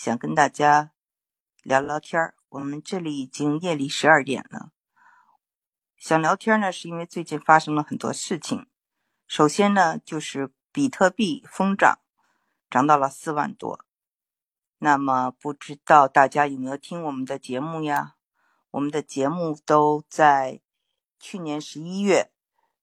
想跟大家聊聊天儿。我们这里已经夜里十二点了，想聊天呢，是因为最近发生了很多事情。首先呢，就是比特币疯涨，涨到了四万多。那么不知道大家有没有听我们的节目呀？我们的节目都在去年十一月，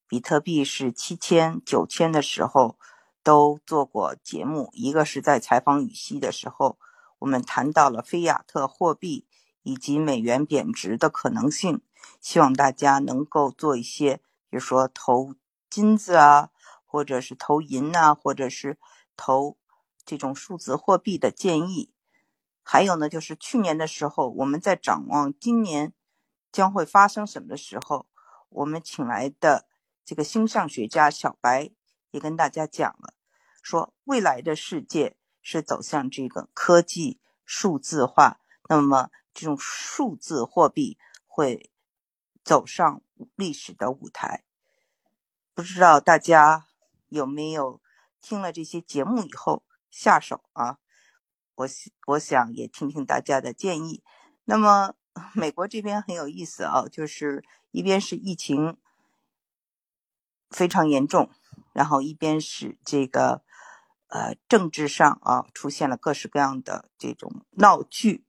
比特币是七千、九千的时候都做过节目。一个是在采访羽西的时候，我们谈到了菲亚特货币以及美元贬值的可能性，希望大家能够做一些，比如说投。金子啊，或者是投银呐，或者是投这种数字货币的建议。还有呢，就是去年的时候，我们在展望今年将会发生什么的时候，我们请来的这个星象学家小白也跟大家讲了，说未来的世界是走向这个科技数字化，那么这种数字货币会走上历史的舞台。不知道大家有没有听了这些节目以后下手啊？我我想也听听大家的建议。那么美国这边很有意思啊，就是一边是疫情非常严重，然后一边是这个呃政治上啊出现了各式各样的这种闹剧，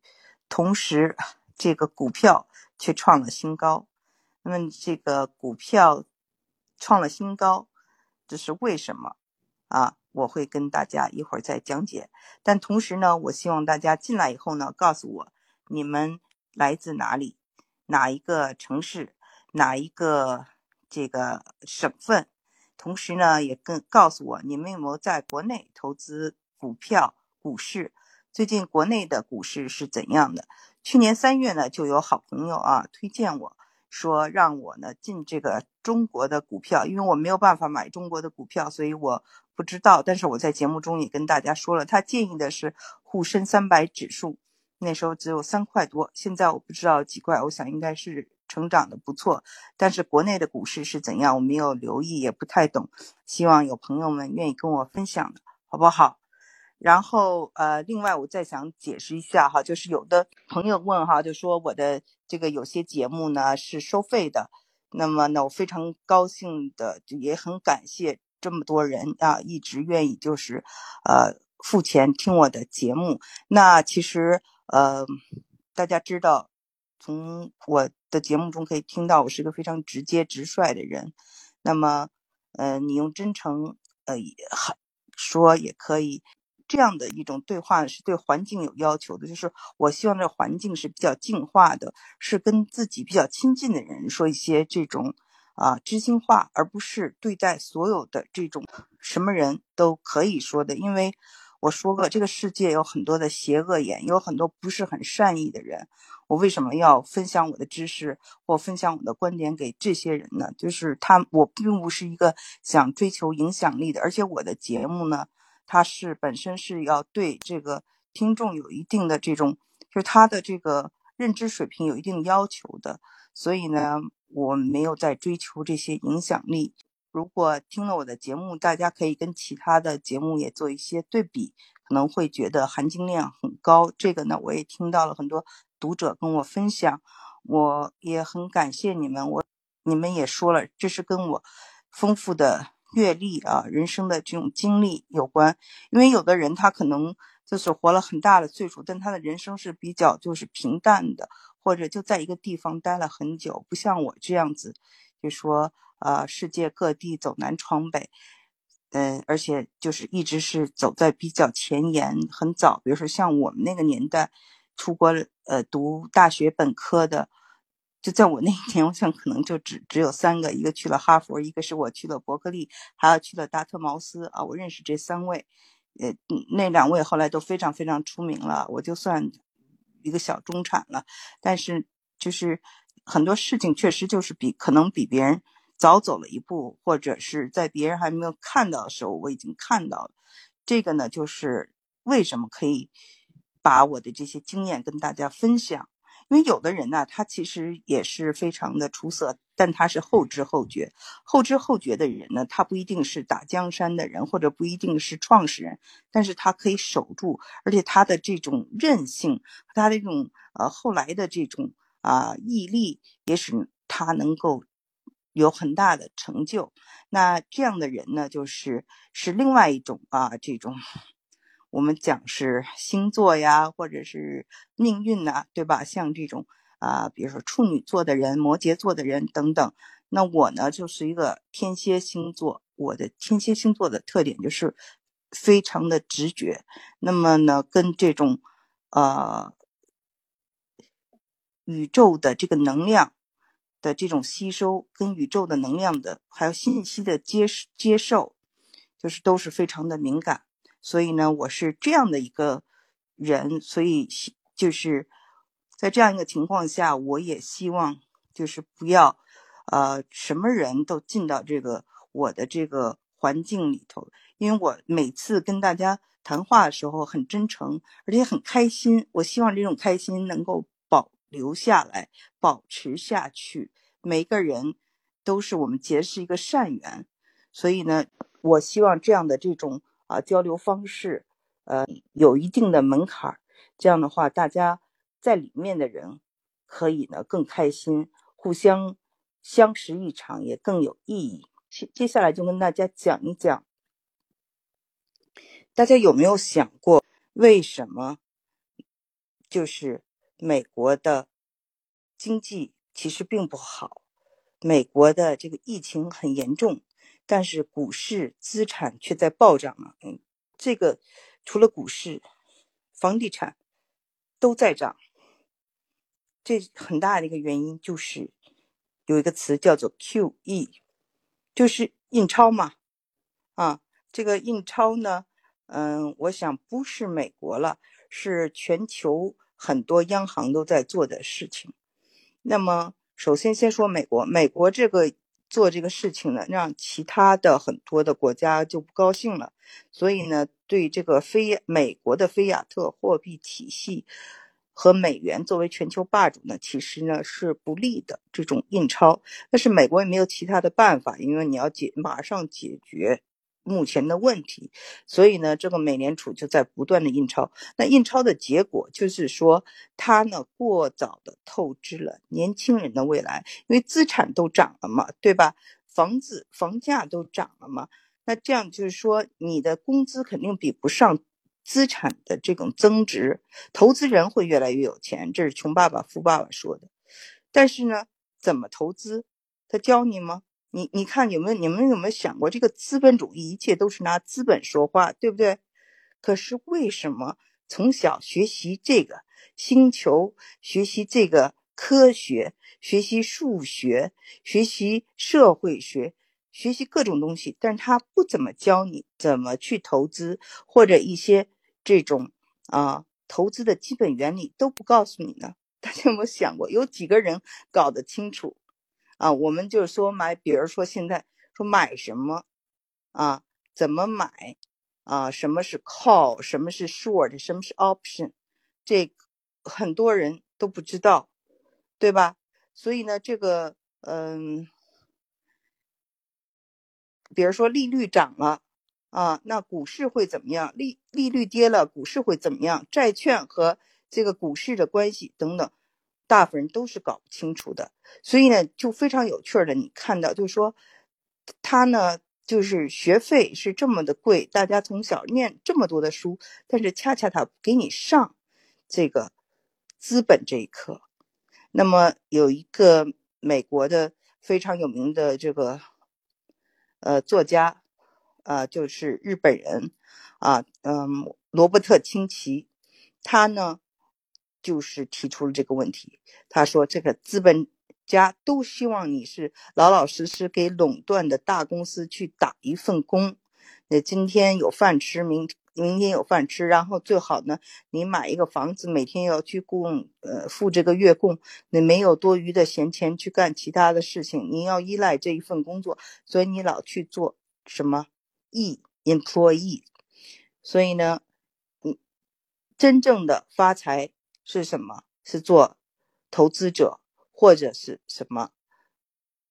同时这个股票却创了新高。那么这个股票。创了新高，这是为什么啊？我会跟大家一会儿再讲解。但同时呢，我希望大家进来以后呢，告诉我你们来自哪里，哪一个城市，哪一个这个省份。同时呢，也跟告诉我你们有没有在国内投资股票、股市。最近国内的股市是怎样的？去年三月呢，就有好朋友啊推荐我。说让我呢进这个中国的股票，因为我没有办法买中国的股票，所以我不知道。但是我在节目中也跟大家说了，他建议的是沪深三百指数，那时候只有三块多，现在我不知道几块，我想应该是成长的不错。但是国内的股市是怎样，我没有留意，也不太懂。希望有朋友们愿意跟我分享的，好不好？然后，呃，另外我再想解释一下哈，就是有的朋友问哈，就说我的这个有些节目呢是收费的，那么呢，我非常高兴的，也很感谢这么多人啊，一直愿意就是，呃，付钱听我的节目。那其实，呃，大家知道，从我的节目中可以听到，我是个非常直接直率的人。那么，呃，你用真诚，呃，说也可以。这样的一种对话是对环境有要求的，就是我希望这环境是比较净化的，是跟自己比较亲近的人说一些这种啊知心话，而不是对待所有的这种什么人都可以说的。因为我说过，这个世界有很多的邪恶眼，有很多不是很善意的人。我为什么要分享我的知识或分享我的观点给这些人呢？就是他，我并不是一个想追求影响力的，而且我的节目呢。它是本身是要对这个听众有一定的这种，就是他的这个认知水平有一定要求的，所以呢，我没有在追求这些影响力。如果听了我的节目，大家可以跟其他的节目也做一些对比，可能会觉得含金量很高。这个呢，我也听到了很多读者跟我分享，我也很感谢你们。我你们也说了，这是跟我丰富的。阅历啊，人生的这种经历有关，因为有的人他可能就是活了很大的岁数，但他的人生是比较就是平淡的，或者就在一个地方待了很久，不像我这样子，就说呃世界各地走南闯北，嗯，而且就是一直是走在比较前沿，很早，比如说像我们那个年代出国呃读大学本科的。就在我那一年，我想可能就只只有三个，一个去了哈佛，一个是我去了伯克利，还有去了达特茅斯啊。我认识这三位，呃，那两位后来都非常非常出名了。我就算一个小中产了，但是就是很多事情确实就是比可能比别人早走了一步，或者是在别人还没有看到的时候，我已经看到了。这个呢，就是为什么可以把我的这些经验跟大家分享。因为有的人呢，他其实也是非常的出色，但他是后知后觉。后知后觉的人呢，他不一定是打江山的人，或者不一定是创始人，但是他可以守住，而且他的这种韧性，他的这种呃后来的这种啊毅力，也使他能够有很大的成就。那这样的人呢，就是是另外一种啊这种。我们讲是星座呀，或者是命运呐，对吧？像这种啊，比如说处女座的人、摩羯座的人等等。那我呢，就是一个天蝎星座。我的天蝎星座的特点就是非常的直觉。那么呢，跟这种呃宇宙的这个能量的这种吸收，跟宇宙的能量的还有信息的接接受，就是都是非常的敏感。所以呢，我是这样的一个人，所以就是在这样一个情况下，我也希望就是不要，呃，什么人都进到这个我的这个环境里头，因为我每次跟大家谈话的时候很真诚，而且很开心。我希望这种开心能够保留下来，保持下去。每个人都是我们结识一个善缘，所以呢，我希望这样的这种。啊，交流方式，呃，有一定的门槛儿。这样的话，大家在里面的人可以呢更开心，互相相识一场也更有意义。接接下来就跟大家讲一讲，大家有没有想过，为什么就是美国的经济其实并不好，美国的这个疫情很严重。但是股市资产却在暴涨啊，嗯，这个除了股市，房地产都在涨。这很大的一个原因就是有一个词叫做 QE，就是印钞嘛，啊，这个印钞呢，嗯，我想不是美国了，是全球很多央行都在做的事情。那么，首先先说美国，美国这个。做这个事情呢，让其他的很多的国家就不高兴了，所以呢，对这个非美国的非亚特货币体系和美元作为全球霸主呢，其实呢是不利的。这种印钞，但是美国也没有其他的办法，因为你要解马上解决。目前的问题，所以呢，这个美联储就在不断的印钞。那印钞的结果就是说，它呢过早的透支了年轻人的未来，因为资产都涨了嘛，对吧？房子房价都涨了嘛，那这样就是说，你的工资肯定比不上资产的这种增值。投资人会越来越有钱，这是穷爸爸富爸爸说的。但是呢，怎么投资？他教你吗？你你看有没有你们有没有想过，这个资本主义一切都是拿资本说话，对不对？可是为什么从小学习这个星球，学习这个科学，学习数学，学习社会学，学习各种东西，但是他不怎么教你怎么去投资，或者一些这种啊投资的基本原理都不告诉你呢？大家有没有想过，有几个人搞得清楚？啊，我们就是说买，比如说现在说买什么啊，怎么买啊？什么是 call，什么是 short，什么是 option，这很多人都不知道，对吧？所以呢，这个嗯，比如说利率涨了啊，那股市会怎么样？利利率跌了，股市会怎么样？债券和这个股市的关系等等。大部分人都是搞不清楚的，所以呢，就非常有趣的，你看到就是说，他呢，就是学费是这么的贵，大家从小念这么多的书，但是恰恰他不给你上这个资本这一课。那么有一个美国的非常有名的这个呃作家，啊，就是日本人啊，嗯，罗伯特清崎，他呢。就是提出了这个问题，他说：“这个资本家都希望你是老老实实给垄断的大公司去打一份工，那今天有饭吃，明明天有饭吃，然后最好呢，你买一个房子，每天要去供呃付这个月供，你没有多余的闲钱去干其他的事情，你要依赖这一份工作，所以你老去做什么 e employee，所以呢，嗯真正的发财。”是什么？是做投资者或者是什么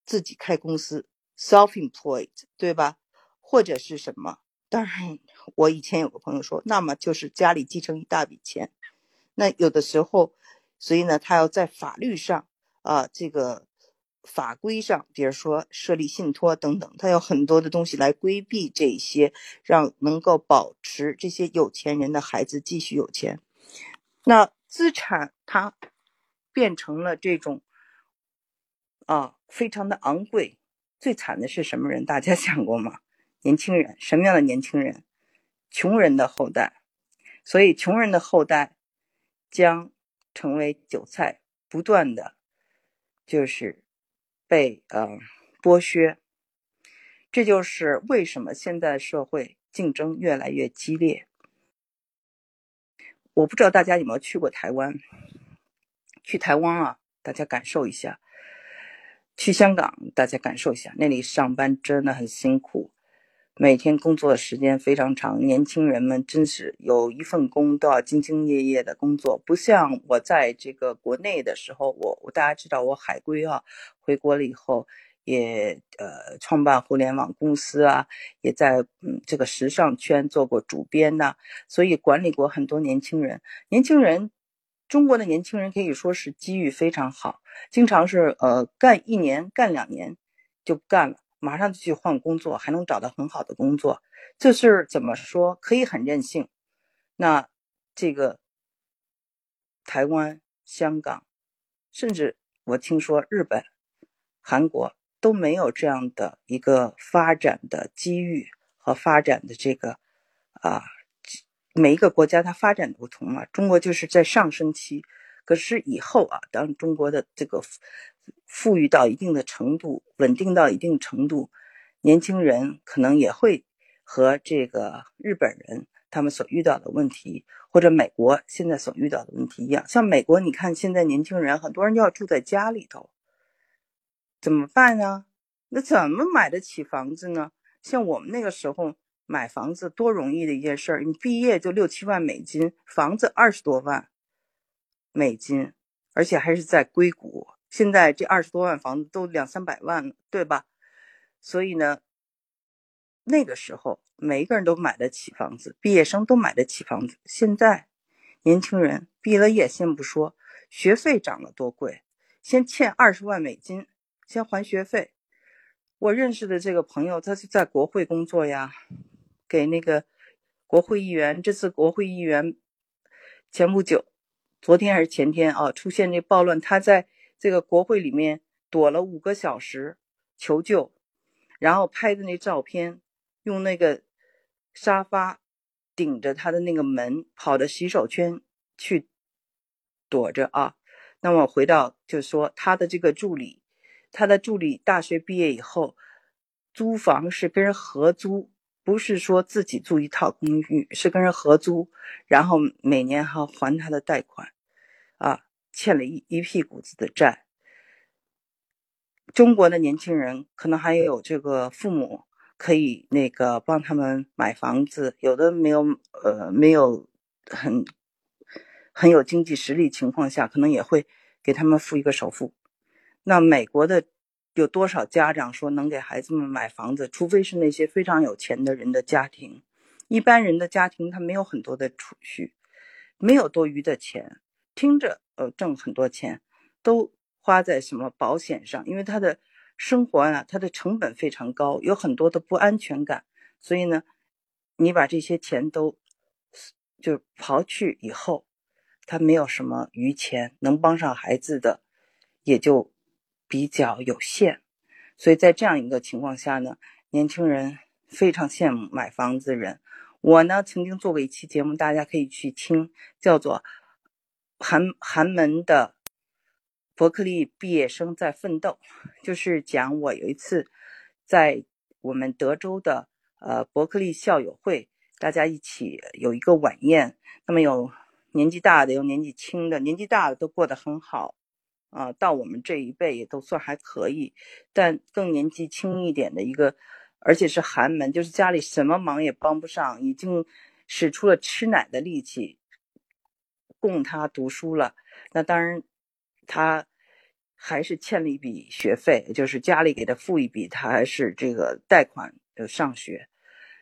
自己开公司 （self-employed），对吧？或者是什么？当然，我以前有个朋友说，那么就是家里继承一大笔钱。那有的时候，所以呢，他要在法律上啊，这个法规上，比如说设立信托等等，他有很多的东西来规避这些，让能够保持这些有钱人的孩子继续有钱。那资产它变成了这种啊，非常的昂贵。最惨的是什么人？大家 想过吗？年轻人，什么样的年轻人？穷人的后代，所以穷人的后代将成为韭菜，不断的就是被呃剥削。这就是为什么现在社会竞争越来越激烈。我不知道大家有没有去过台湾？去台湾啊，大家感受一下；去香港，大家感受一下，那里上班真的很辛苦。每天工作的时间非常长，年轻人们真是有一份工都要兢兢业业的工作，不像我在这个国内的时候，我我大家知道我海归啊，回国了以后也呃创办互联网公司啊，也在嗯这个时尚圈做过主编呐，所以管理过很多年轻人。年轻人，中国的年轻人可以说是机遇非常好，经常是呃干一年干两年就不干了。马上就去换工作，还能找到很好的工作，这是怎么说？可以很任性。那这个台湾、香港，甚至我听说日本、韩国都没有这样的一个发展的机遇和发展的这个啊，每一个国家它发展不同嘛。中国就是在上升期，可是以后啊，当中国的这个。富裕到一定的程度，稳定到一定程度，年轻人可能也会和这个日本人他们所遇到的问题，或者美国现在所遇到的问题一样。像美国，你看现在年轻人很多人要住在家里头，怎么办呢？那怎么买得起房子呢？像我们那个时候买房子多容易的一件事儿，你毕业就六七万美金，房子二十多万美金，而且还是在硅谷。现在这二十多万房子都两三百万了，对吧？所以呢，那个时候每一个人都买得起房子，毕业生都买得起房子。现在年轻人毕了业先不说，学费涨了多贵，先欠二十万美金，先还学费。我认识的这个朋友，他是在国会工作呀，给那个国会议员。这次国会议员前不久，昨天还是前天啊，出现这暴乱，他在。这个国会里面躲了五个小时求救，然后拍的那照片，用那个沙发顶着他的那个门，跑到洗手圈去躲着啊。那么回到就说，他的这个助理，他的助理大学毕业以后，租房是跟人合租，不是说自己租一套公寓，是跟人合租，然后每年还要还他的贷款啊。欠了一一屁股子的债。中国的年轻人可能还有这个父母可以那个帮他们买房子，有的没有，呃，没有很很有经济实力情况下，可能也会给他们付一个首付。那美国的有多少家长说能给孩子们买房子？除非是那些非常有钱的人的家庭，一般人的家庭他没有很多的储蓄，没有多余的钱。听着，呃，挣很多钱，都花在什么保险上？因为他的生活啊，他的成本非常高，有很多的不安全感。所以呢，你把这些钱都就刨去以后，他没有什么余钱能帮上孩子的，也就比较有限。所以在这样一个情况下呢，年轻人非常羡慕买房子的人。我呢，曾经做过一期节目，大家可以去听，叫做。寒寒门的伯克利毕业生在奋斗，就是讲我有一次在我们德州的呃伯克利校友会，大家一起有一个晚宴，那么有年纪大的，有年纪轻的，年纪大的都过得很好啊，到我们这一辈也都算还可以，但更年纪轻一点的一个，而且是寒门，就是家里什么忙也帮不上，已经使出了吃奶的力气。供他读书了，那当然他还是欠了一笔学费，就是家里给他付一笔，他还是这个贷款呃上学，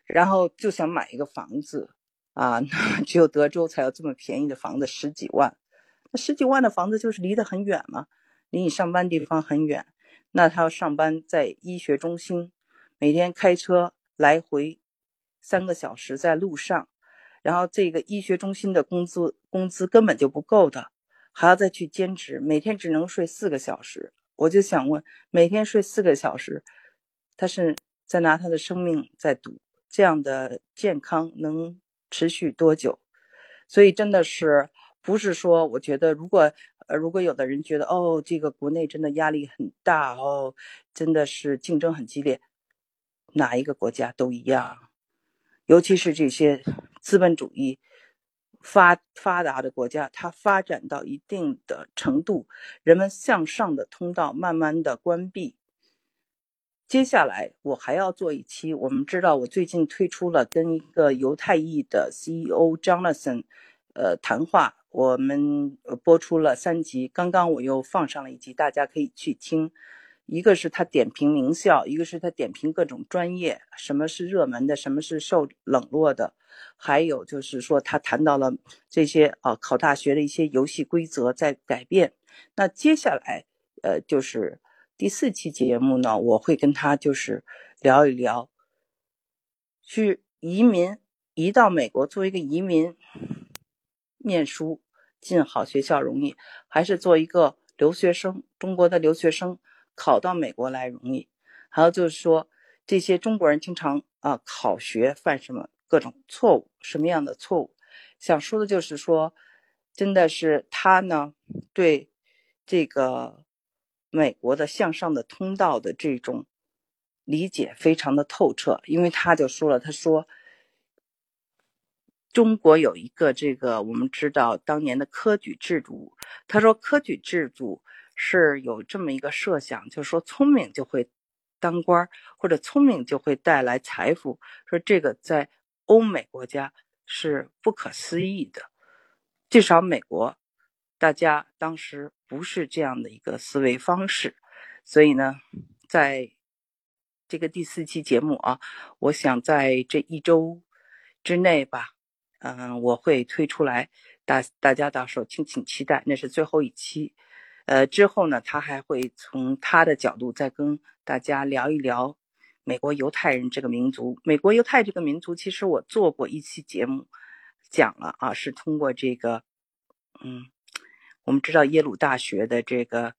然后就想买一个房子啊，那 只有德州才有这么便宜的房子，十几万。那十几万的房子就是离得很远嘛，离你上班地方很远。那他要上班在医学中心，每天开车来回三个小时在路上，然后这个医学中心的工资工资根本就不够的，还要再去兼职，每天只能睡四个小时。我就想问，每天睡四个小时，他是在拿他的生命在赌，这样的健康能持续多久？所以真的是不是说，我觉得如果。呃，如果有的人觉得哦，这个国内真的压力很大哦，真的是竞争很激烈，哪一个国家都一样，尤其是这些资本主义发发达的国家，它发展到一定的程度，人们向上的通道慢慢的关闭。接下来我还要做一期，我们知道我最近推出了跟一个犹太裔的 CEO Jonathan，呃，谈话。我们播出了三集，刚刚我又放上了一集，大家可以去听。一个是他点评名校，一个是他点评各种专业，什么是热门的，什么是受冷落的，还有就是说他谈到了这些啊考大学的一些游戏规则在改变。那接下来呃就是第四期节目呢，我会跟他就是聊一聊，去移民移到美国作为一个移民。念书进好学校容易，还是做一个留学生？中国的留学生考到美国来容易？还有就是说，这些中国人经常啊考学犯什么各种错误？什么样的错误？想说的就是说，真的是他呢对这个美国的向上的通道的这种理解非常的透彻，因为他就说了，他说。中国有一个这个，我们知道当年的科举制度。他说，科举制度是有这么一个设想，就是说聪明就会当官或者聪明就会带来财富。说这个在欧美国家是不可思议的，至少美国大家当时不是这样的一个思维方式。所以呢，在这个第四期节目啊，我想在这一周之内吧。嗯，我会推出来，大大家到时候敬请期待。那是最后一期，呃，之后呢，他还会从他的角度再跟大家聊一聊美国犹太人这个民族。美国犹太这个民族，其实我做过一期节目讲了啊，是通过这个，嗯，我们知道耶鲁大学的这个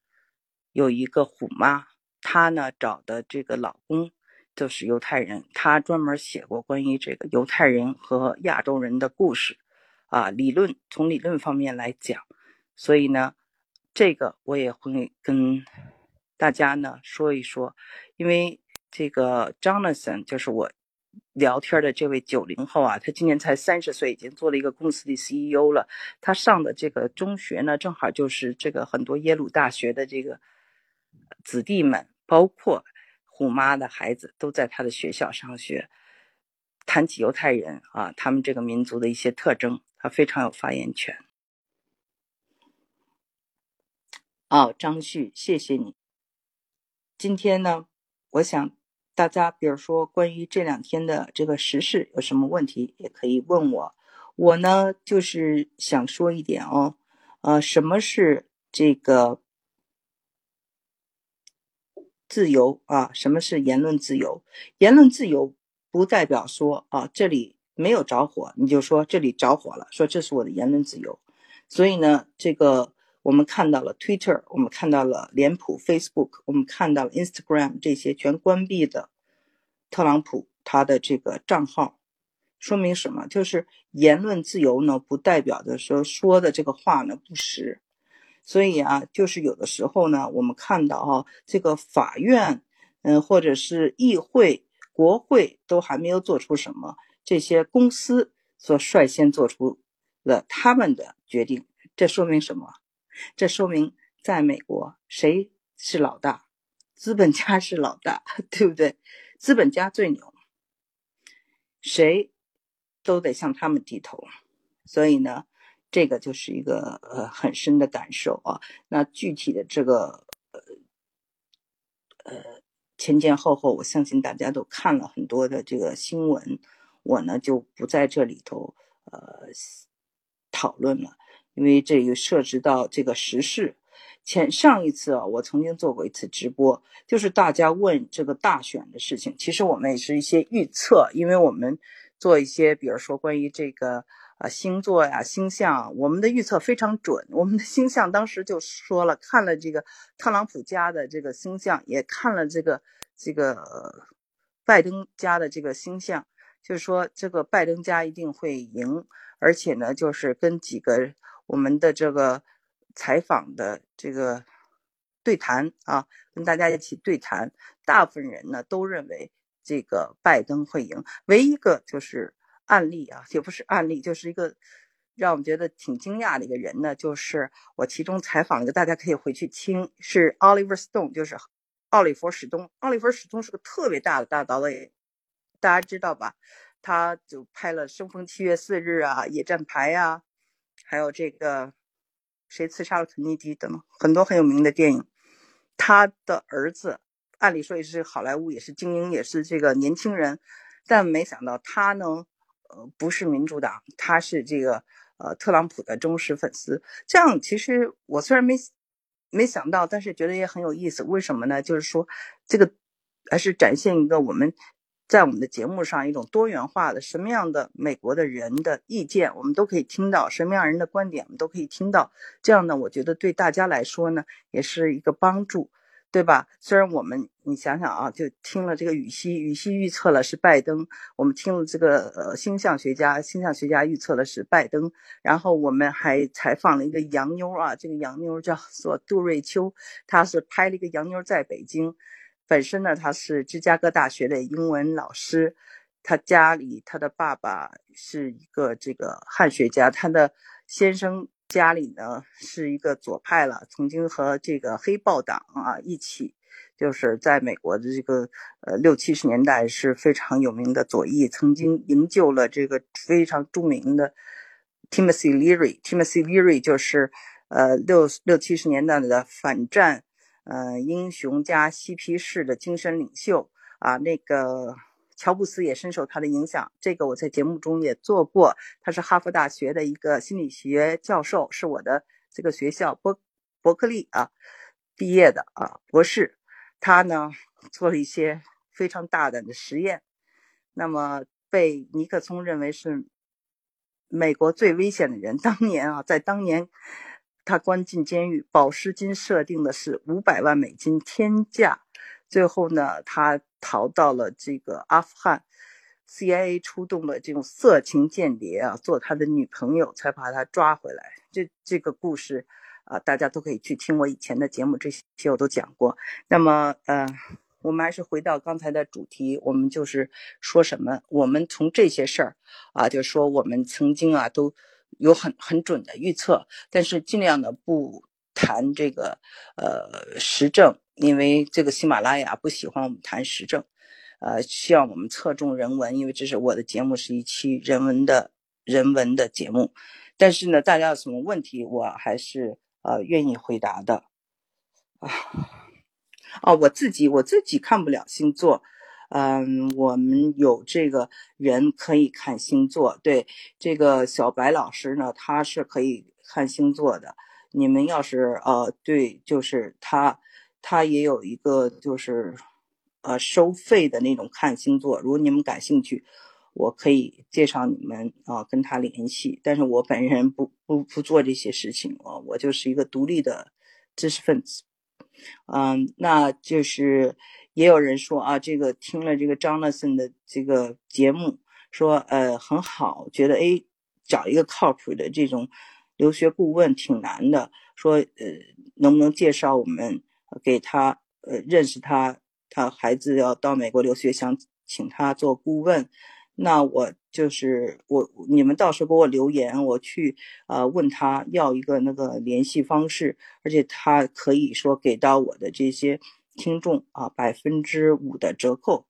有一个虎妈，她呢找的这个老公。就是犹太人，他专门写过关于这个犹太人和亚洲人的故事，啊，理论从理论方面来讲，所以呢，这个我也会跟大家呢说一说，因为这个 Jonathan 就是我聊天的这位九零后啊，他今年才三十岁，已经做了一个公司的 CEO 了。他上的这个中学呢，正好就是这个很多耶鲁大学的这个子弟们，包括。虎妈的孩子都在他的学校上学。谈起犹太人啊，他们这个民族的一些特征，他非常有发言权。哦，张旭，谢谢你。今天呢，我想大家，比如说关于这两天的这个时事有什么问题，也可以问我。我呢，就是想说一点哦，呃，什么是这个？自由啊，什么是言论自由？言论自由不代表说啊，这里没有着火，你就说这里着火了，说这是我的言论自由。所以呢，这个我们看到了 Twitter，我们看到了脸谱 Facebook，我们看到了 Instagram 这些全关闭的特朗普他的这个账号，说明什么？就是言论自由呢，不代表的说说的这个话呢不实。所以啊，就是有的时候呢，我们看到哈，这个法院，嗯，或者是议会、国会都还没有做出什么，这些公司所率先做出了他们的决定，这说明什么？这说明在美国谁是老大？资本家是老大，对不对？资本家最牛，谁都得向他们低头。所以呢。这个就是一个呃很深的感受啊。那具体的这个呃呃前前后后，我相信大家都看了很多的这个新闻，我呢就不在这里头呃讨论了，因为这个涉及到这个时事。前上一次啊，我曾经做过一次直播，就是大家问这个大选的事情，其实我们也是一些预测，因为我们做一些，比如说关于这个呃星座呀、星象，我们的预测非常准。我们的星象当时就说了，看了这个特朗普家的这个星象，也看了这个这个拜登家的这个星象，就是说这个拜登家一定会赢，而且呢，就是跟几个我们的这个。采访的这个对谈啊，跟大家一起对谈，大部分人呢都认为这个拜登会赢。唯一一个就是案例啊，也不是案例，就是一个让我们觉得挺惊讶的一个人呢，就是我其中采访了一个，大家可以回去听，是 Oliver Stone，就是奥利弗史东。奥利弗史东是个特别大的大导演，大家知道吧？他就拍了《生逢七月四日》啊，《野战排》啊，还有这个。谁刺杀了肯尼迪等很多很有名的电影，他的儿子按理说也是好莱坞也是精英，也是这个年轻人，但没想到他呢，不是民主党，他是这个呃特朗普的忠实粉丝。这样其实我虽然没没想到，但是觉得也很有意思。为什么呢？就是说这个还是展现一个我们。在我们的节目上，一种多元化的什么样的美国的人的意见，我们都可以听到；什么样人的观点，我们都可以听到。这样呢，我觉得对大家来说呢，也是一个帮助，对吧？虽然我们，你想想啊，就听了这个羽西，羽西预测了是拜登；我们听了这个呃星象学家，星象学家预测了是拜登。然后我们还采访了一个洋妞啊，这个洋妞叫做杜瑞秋，她是拍了一个洋妞在北京。本身呢，他是芝加哥大学的英文老师，他家里他的爸爸是一个这个汉学家，他的先生家里呢是一个左派了，曾经和这个黑豹党啊一起，就是在美国的这个呃六七十年代是非常有名的左翼，曾经营救了这个非常著名的 Timothy Leary，Timothy Leary 就是呃六六七十年代的反战。呃，英雄加嬉皮士的精神领袖啊，那个乔布斯也深受他的影响。这个我在节目中也做过。他是哈佛大学的一个心理学教授，是我的这个学校伯伯克利啊毕业的啊博士。他呢做了一些非常大胆的实验，那么被尼克松认为是美国最危险的人。当年啊，在当年。他关进监狱，保释金设定的是五百万美金天价。最后呢，他逃到了这个阿富汗，CIA 出动了这种色情间谍啊，做他的女朋友，才把他抓回来。这这个故事啊，大家都可以去听我以前的节目，这些我都讲过。那么，呃，我们还是回到刚才的主题，我们就是说什么？我们从这些事儿啊，就说我们曾经啊都。有很很准的预测，但是尽量的不谈这个呃时政，因为这个喜马拉雅不喜欢我们谈时政，呃，希望我们侧重人文，因为这是我的节目是一期人文的人文的节目。但是呢，大家有什么问题，我还是呃愿意回答的。啊，哦，我自己我自己看不了星座。嗯，我们有这个人可以看星座，对这个小白老师呢，他是可以看星座的。你们要是呃，对，就是他，他也有一个就是呃收费的那种看星座。如果你们感兴趣，我可以介绍你们啊跟他联系。但是我本人不不不做这些事情啊，我就是一个独立的知识分子。嗯，那就是。也有人说啊，这个听了这个张乐森的这个节目，说呃很好，觉得哎找一个靠谱的这种留学顾问挺难的，说呃能不能介绍我们给他呃认识他，他孩子要到美国留学，想请他做顾问，那我就是我你们到时候给我留言，我去呃问他要一个那个联系方式，而且他可以说给到我的这些。听众啊，百分之五的折扣，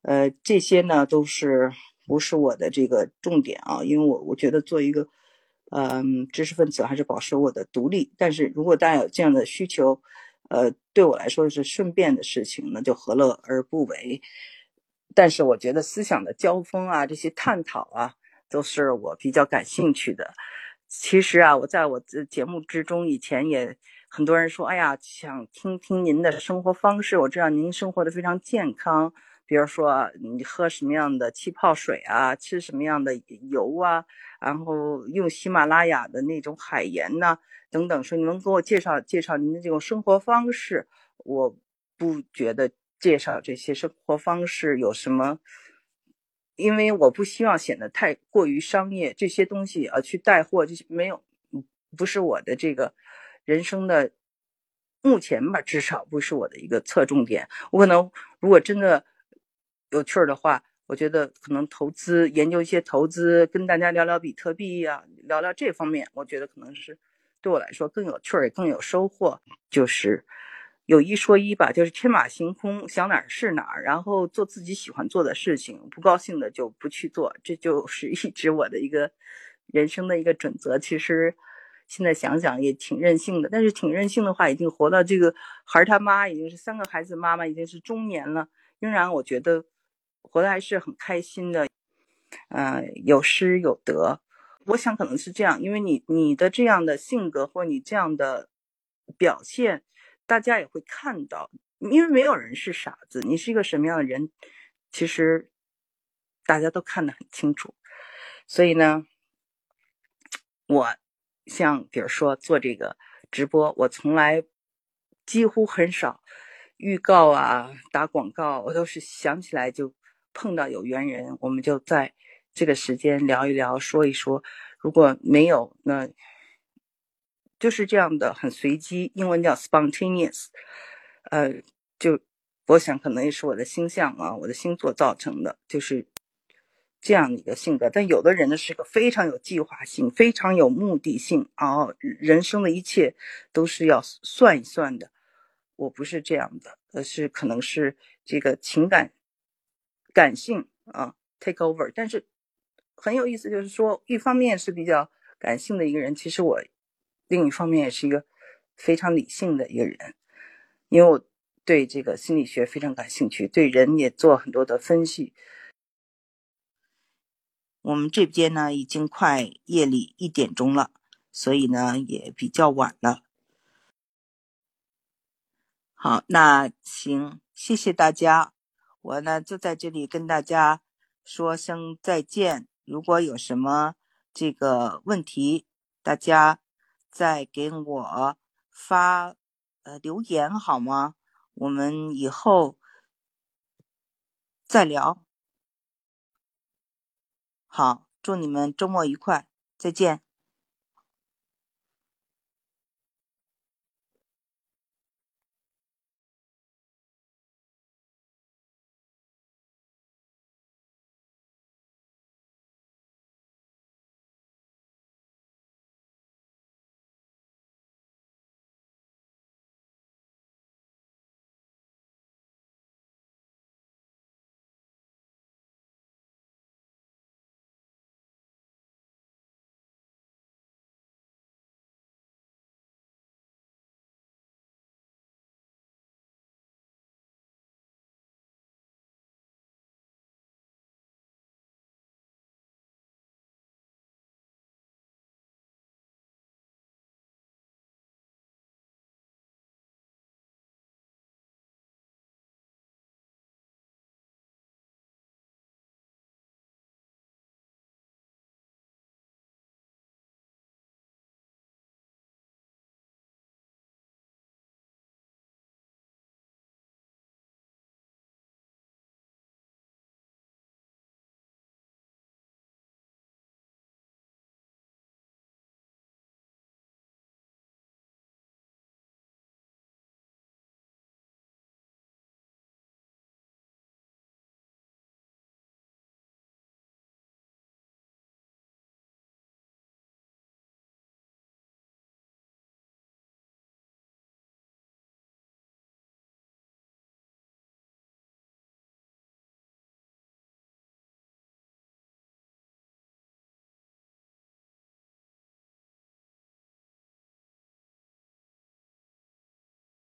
呃，这些呢都是不是我的这个重点啊？因为我我觉得做一个嗯，知识分子还是保持我的独立。但是如果大家有这样的需求，呃，对我来说是顺便的事情，那就何乐而不为？但是我觉得思想的交锋啊，这些探讨啊，都是我比较感兴趣的。其实啊，我在我的节目之中以前也很多人说，哎呀，想听听您的生活方式。我知道您生活的非常健康，比如说你喝什么样的气泡水啊，吃什么样的油啊，然后用喜马拉雅的那种海盐呐，等等。说你能给我介绍介绍您的这种生活方式？我不觉得介绍这些生活方式有什么。因为我不希望显得太过于商业，这些东西啊去带货，这些没有，不是我的这个人生的目前吧，至少不是我的一个侧重点。我可能如果真的有趣儿的话，我觉得可能投资研究一些投资，跟大家聊聊比特币呀，聊聊这方面，我觉得可能是对我来说更有趣儿，也更有收获，就是。有一说一吧，就是天马行空，想哪儿是哪儿，然后做自己喜欢做的事情，不高兴的就不去做，这就是一直我的一个人生的一个准则。其实现在想想也挺任性的，但是挺任性的话，已经活到这个孩儿他妈已经是三个孩子妈妈，已经是中年了，仍然我觉得活得还是很开心的。嗯，有失有得，我想可能是这样，因为你你的这样的性格或你这样的表现。大家也会看到，因为没有人是傻子。你是一个什么样的人，其实大家都看得很清楚。所以呢，我像比如说做这个直播，我从来几乎很少预告啊、打广告，我都是想起来就碰到有缘人，我们就在这个时间聊一聊、说一说。如果没有，那。就是这样的，很随机，英文叫 spontaneous，呃，就我想可能也是我的星象啊，我的星座造成的，就是这样的一个性格。但有的人呢是个非常有计划性、非常有目的性啊，人生的一切都是要算一算的。我不是这样的，而是可能是这个情感感性啊 take over。但是很有意思，就是说一方面是比较感性的一个人，其实我。另一方面，也是一个非常理性的一个人，因为我对这个心理学非常感兴趣，对人也做很多的分析。我们这边呢，已经快夜里一点钟了，所以呢也比较晚了。好，那行，谢谢大家，我呢就在这里跟大家说声再见。如果有什么这个问题，大家。再给我发呃留言好吗？我们以后再聊。好，祝你们周末愉快，再见。